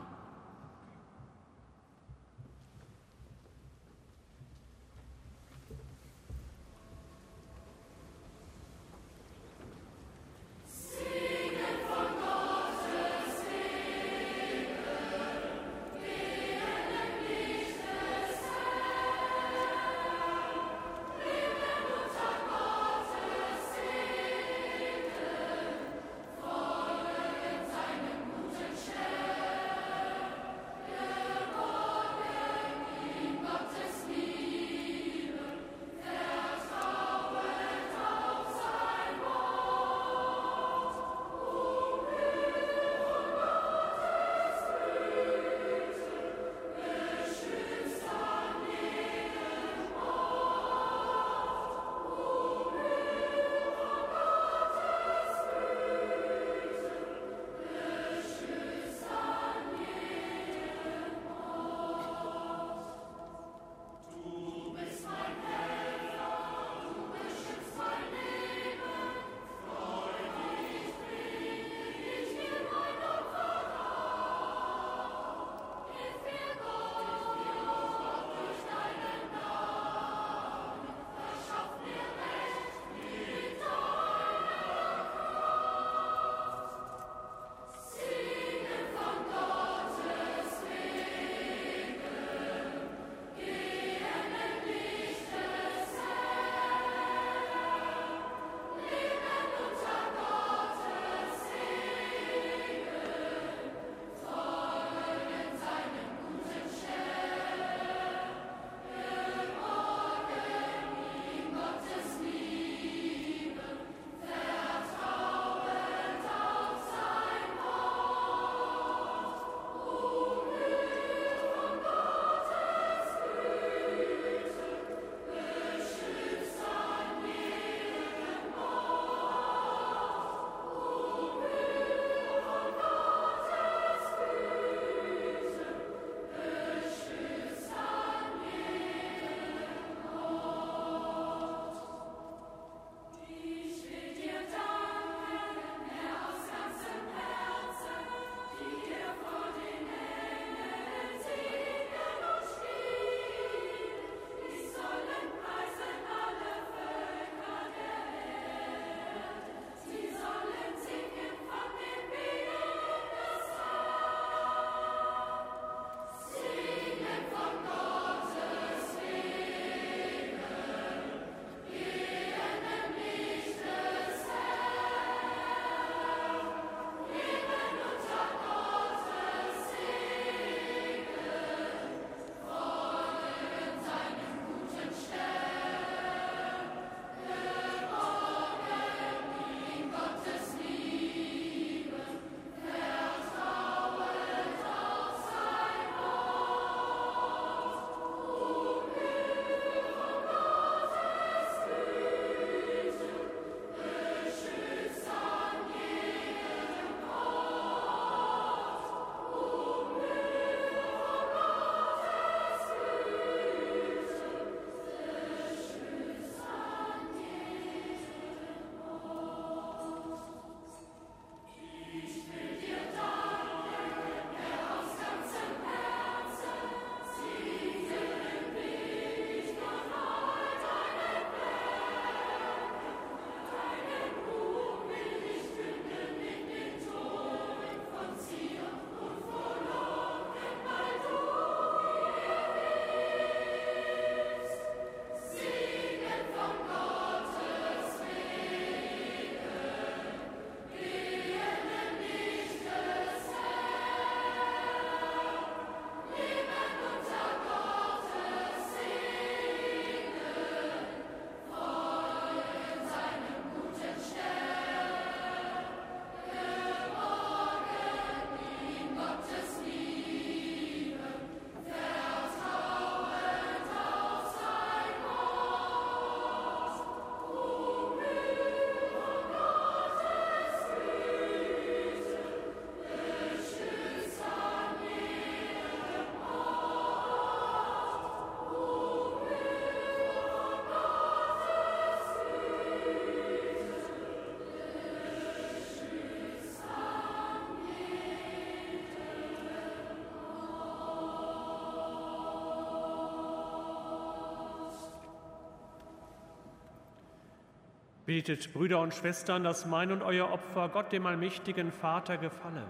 Betet, Brüder und Schwestern, dass mein und euer Opfer Gott, dem allmächtigen Vater, gefalle.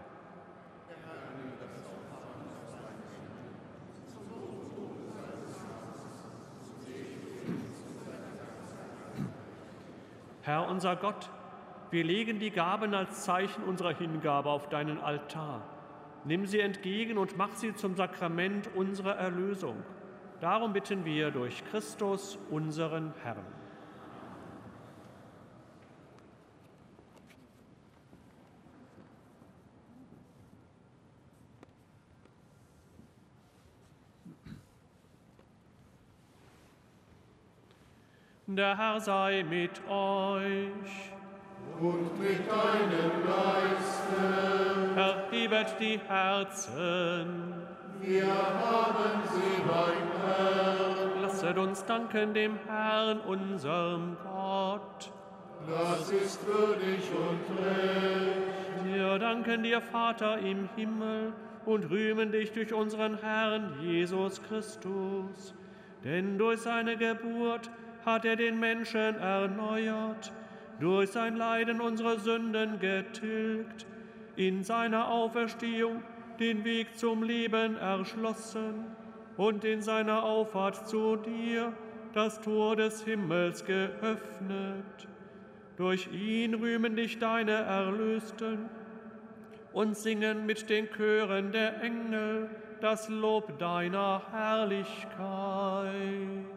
Herr unser Gott, wir legen die Gaben als Zeichen unserer Hingabe auf deinen Altar. Nimm sie entgegen und mach sie zum Sakrament unserer Erlösung. Darum bitten wir durch Christus, unseren Herrn. Der Herr sei mit euch. Und mit deinem Geiste. Erhebet die Herzen. Wir haben sie beim Herrn. Lasset uns danken dem Herrn, unserem Gott. Das ist würdig und recht. Wir danken dir, Vater im Himmel, und rühmen dich durch unseren Herrn Jesus Christus. Denn durch seine Geburt hat er den Menschen erneuert, durch sein Leiden unsere Sünden getilgt, in seiner Auferstehung den Weg zum Leben erschlossen und in seiner Auffahrt zu dir das Tor des Himmels geöffnet. Durch ihn rühmen dich deine Erlösten und singen mit den Chören der Engel das Lob deiner Herrlichkeit.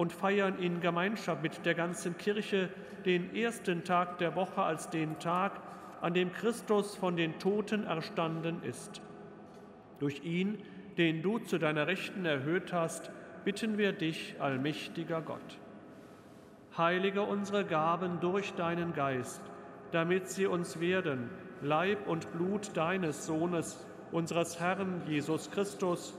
und feiern in Gemeinschaft mit der ganzen Kirche den ersten Tag der Woche als den Tag, an dem Christus von den Toten erstanden ist. Durch ihn, den du zu deiner Rechten erhöht hast, bitten wir dich, allmächtiger Gott. Heilige unsere Gaben durch deinen Geist, damit sie uns werden, Leib und Blut deines Sohnes, unseres Herrn Jesus Christus,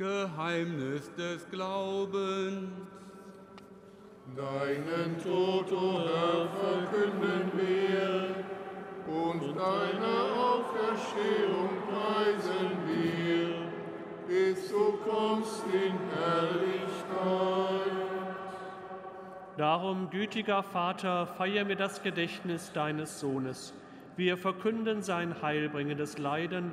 Geheimnis des Glaubens. Deinen Tod, o oh Herr, verkünden wir und deine Auferstehung preisen wir, bis du kommst in Herrlichkeit. Darum, gütiger Vater, feier mir das Gedächtnis deines Sohnes. Wir verkünden sein heilbringendes Leiden,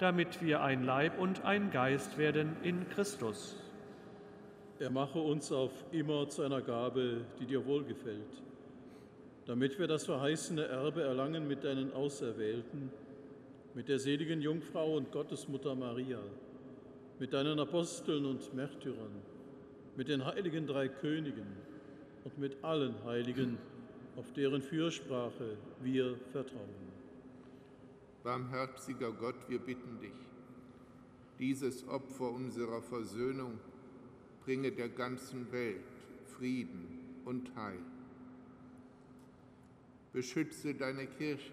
damit wir ein Leib und ein Geist werden in Christus. Er mache uns auf immer zu einer Gabe, die dir wohlgefällt, damit wir das verheißene Erbe erlangen mit deinen Auserwählten, mit der seligen Jungfrau und Gottesmutter Maria, mit deinen Aposteln und Märtyrern, mit den heiligen drei Königen und mit allen Heiligen, auf deren Fürsprache wir vertrauen. Barmherziger Gott, wir bitten dich, dieses Opfer unserer Versöhnung bringe der ganzen Welt Frieden und Heil. Beschütze deine Kirche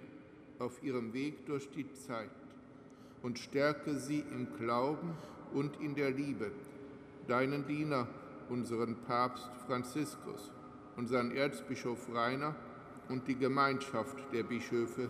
auf ihrem Weg durch die Zeit und stärke sie im Glauben und in der Liebe, deinen Diener, unseren Papst Franziskus, unseren Erzbischof Rainer und die Gemeinschaft der Bischöfe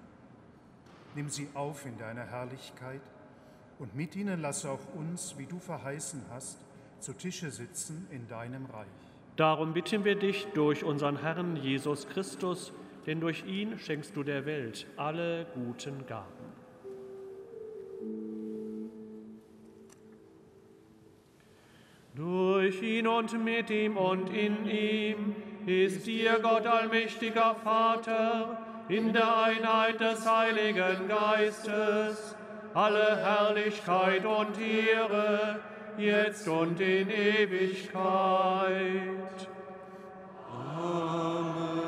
Nimm sie auf in deiner Herrlichkeit und mit ihnen lasse auch uns, wie du verheißen hast, zu Tische sitzen in deinem Reich. Darum bitten wir dich durch unseren Herrn Jesus Christus, denn durch ihn schenkst du der Welt alle guten Gaben. Durch ihn und mit ihm und in ihm ist dir Gott allmächtiger Vater, in der Einheit des Heiligen Geistes, alle Herrlichkeit und Ehre, jetzt und in Ewigkeit. Amen.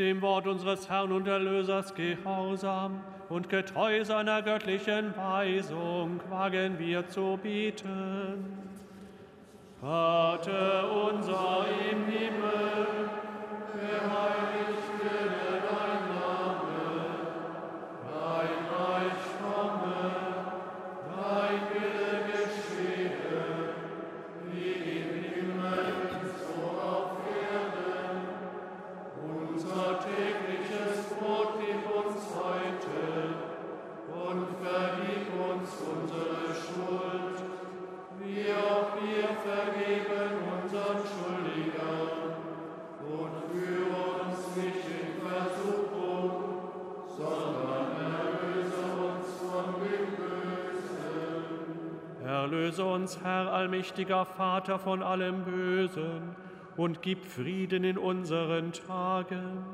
Dem Wort unseres Herrn und Erlösers gehorsam und getreu seiner göttlichen Weisung wagen wir zu bieten. Vater unser im Himmel, geheiligt Erlöse uns, Herr allmächtiger Vater, von allem Bösen und gib Frieden in unseren Tagen.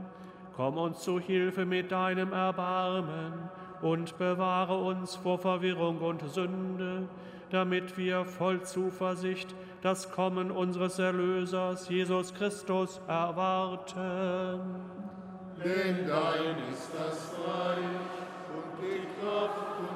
Komm uns zu Hilfe mit deinem Erbarmen und bewahre uns vor Verwirrung und Sünde, damit wir voll Zuversicht das Kommen unseres Erlösers, Jesus Christus, erwarten. Denn dein ist das Reich und die Kraft und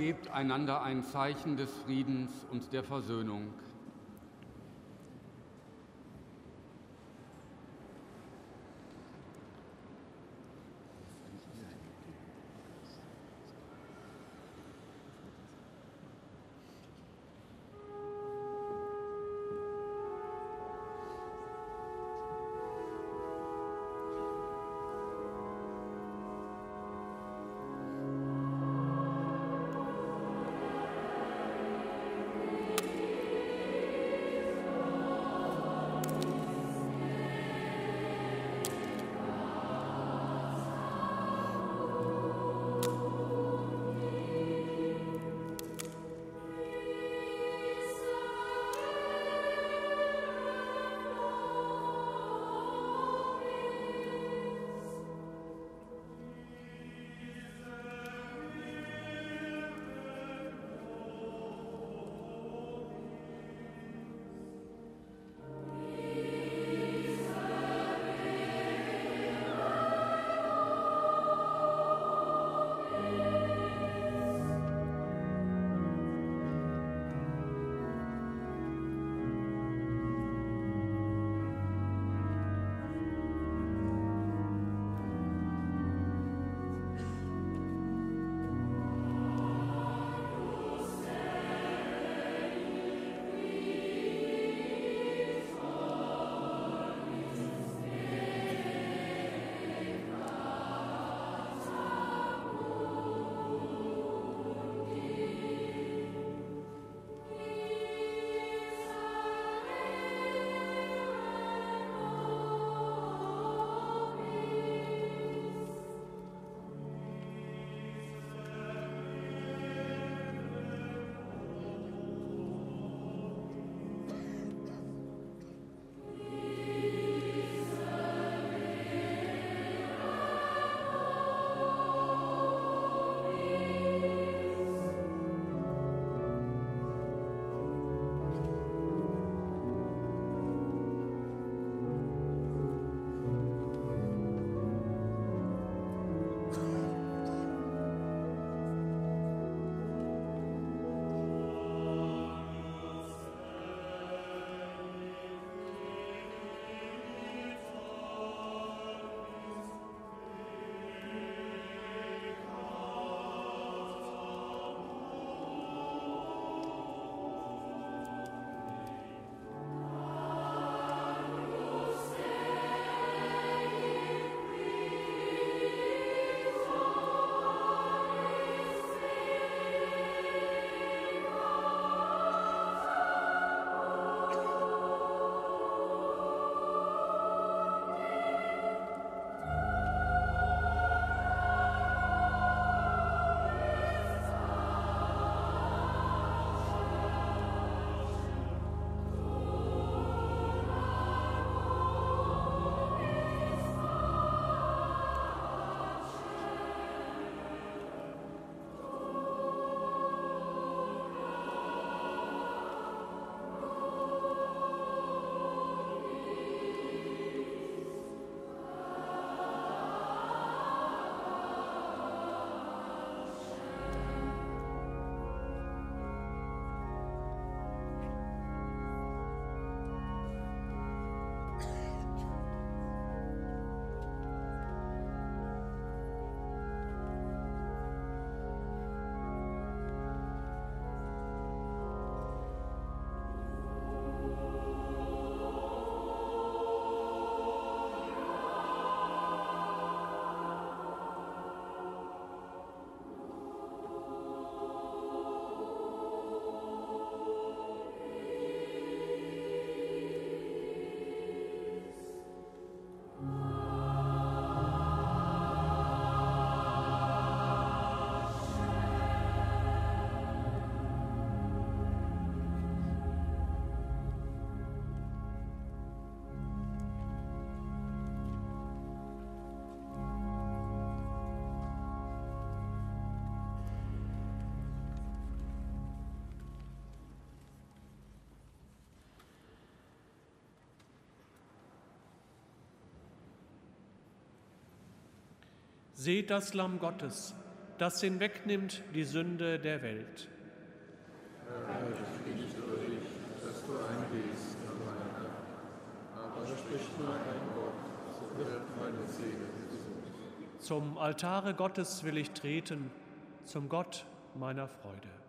Gebt einander ein Zeichen des Friedens und der Versöhnung. Seht das Lamm Gottes, das hinwegnimmt die Sünde der Welt. Herr, ich bin nicht dass du eingehst an meiner aber sprich nur ein Wort, so wird meine Seele gesund. Zum Altare Gottes will ich treten, zum Gott meiner Freude.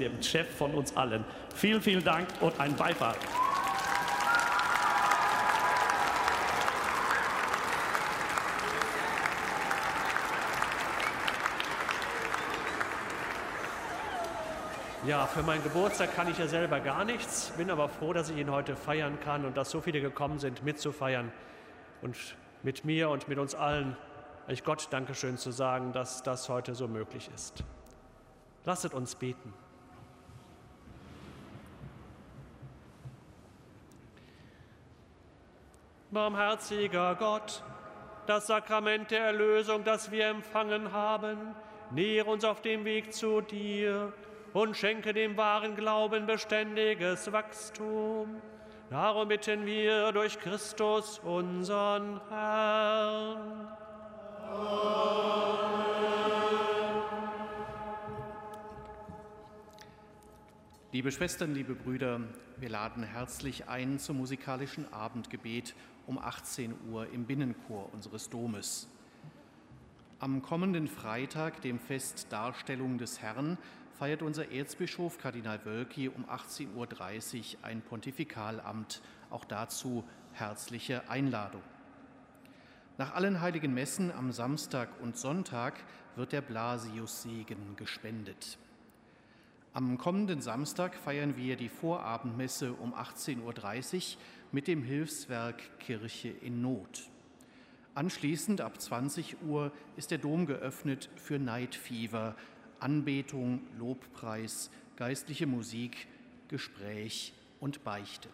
Dem Chef von uns allen. Vielen, vielen Dank und ein Beifall. Ja, für meinen Geburtstag kann ich ja selber gar nichts, bin aber froh, dass ich ihn heute feiern kann und dass so viele gekommen sind, mitzufeiern und mit mir und mit uns allen ich Gott Dankeschön zu sagen, dass das heute so möglich ist. Lasset uns beten. Barmherziger Gott, das Sakrament der Erlösung, das wir empfangen haben, nähre uns auf dem Weg zu dir und schenke dem wahren Glauben beständiges Wachstum. Darum bitten wir durch Christus, unseren Herrn. Liebe Schwestern, liebe Brüder, wir laden herzlich ein zum musikalischen Abendgebet um 18 Uhr im Binnenchor unseres Domes. Am kommenden Freitag, dem Fest Darstellung des Herrn, feiert unser Erzbischof Kardinal Wölki um 18.30 Uhr ein Pontifikalamt. Auch dazu herzliche Einladung. Nach allen heiligen Messen am Samstag und Sonntag wird der Blasiussegen gespendet. Am kommenden Samstag feiern wir die Vorabendmesse um 18.30 Uhr mit dem Hilfswerk Kirche in Not. Anschließend ab 20 Uhr ist der Dom geöffnet für Night Fever, Anbetung, Lobpreis, geistliche Musik, Gespräch und Beichte.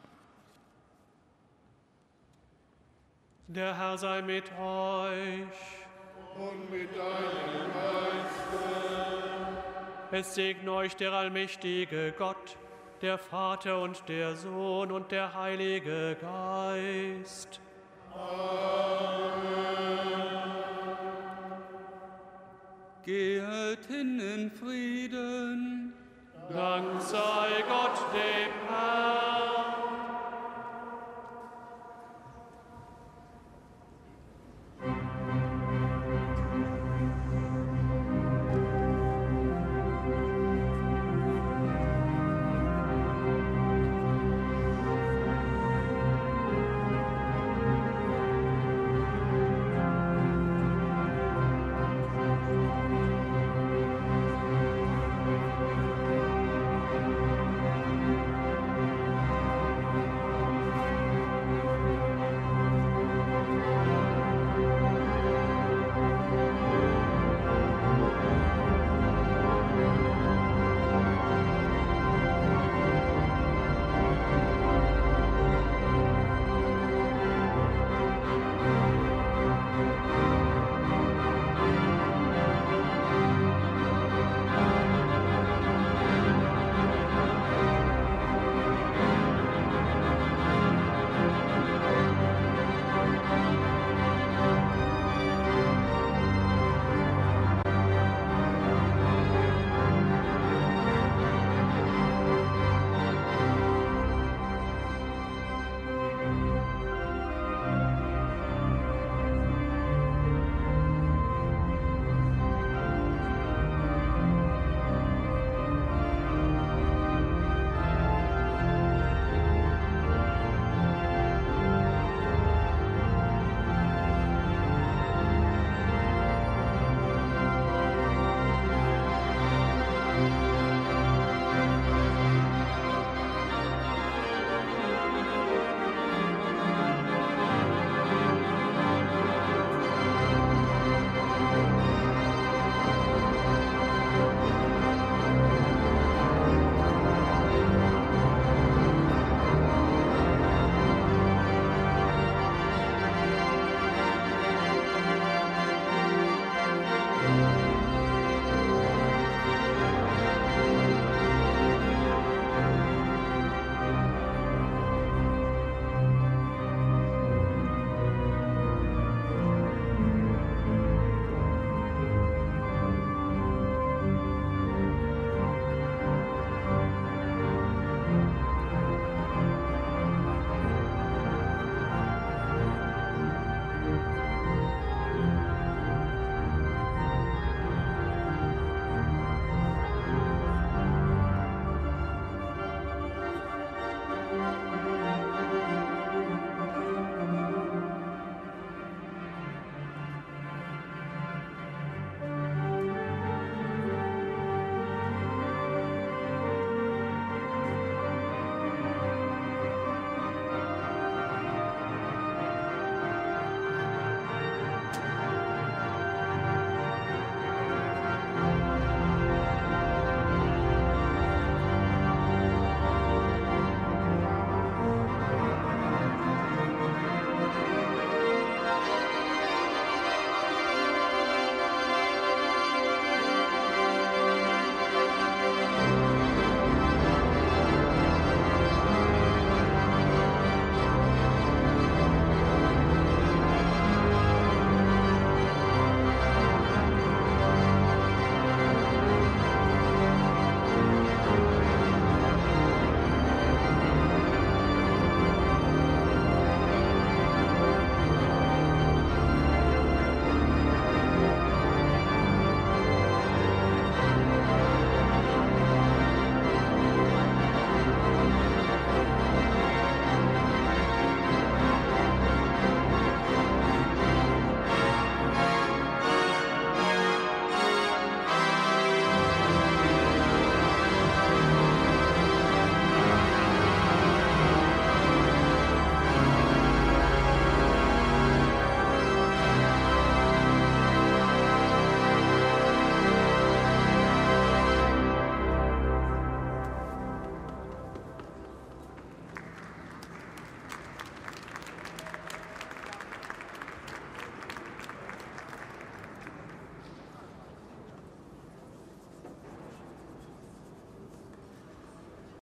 Der Herr sei mit euch. Und mit deinem Geiste. Es segne euch der allmächtige Gott, der Vater und der Sohn und der Heilige Geist. Amen. Gehet hin in Frieden. Dank sei Gott dem Herrn.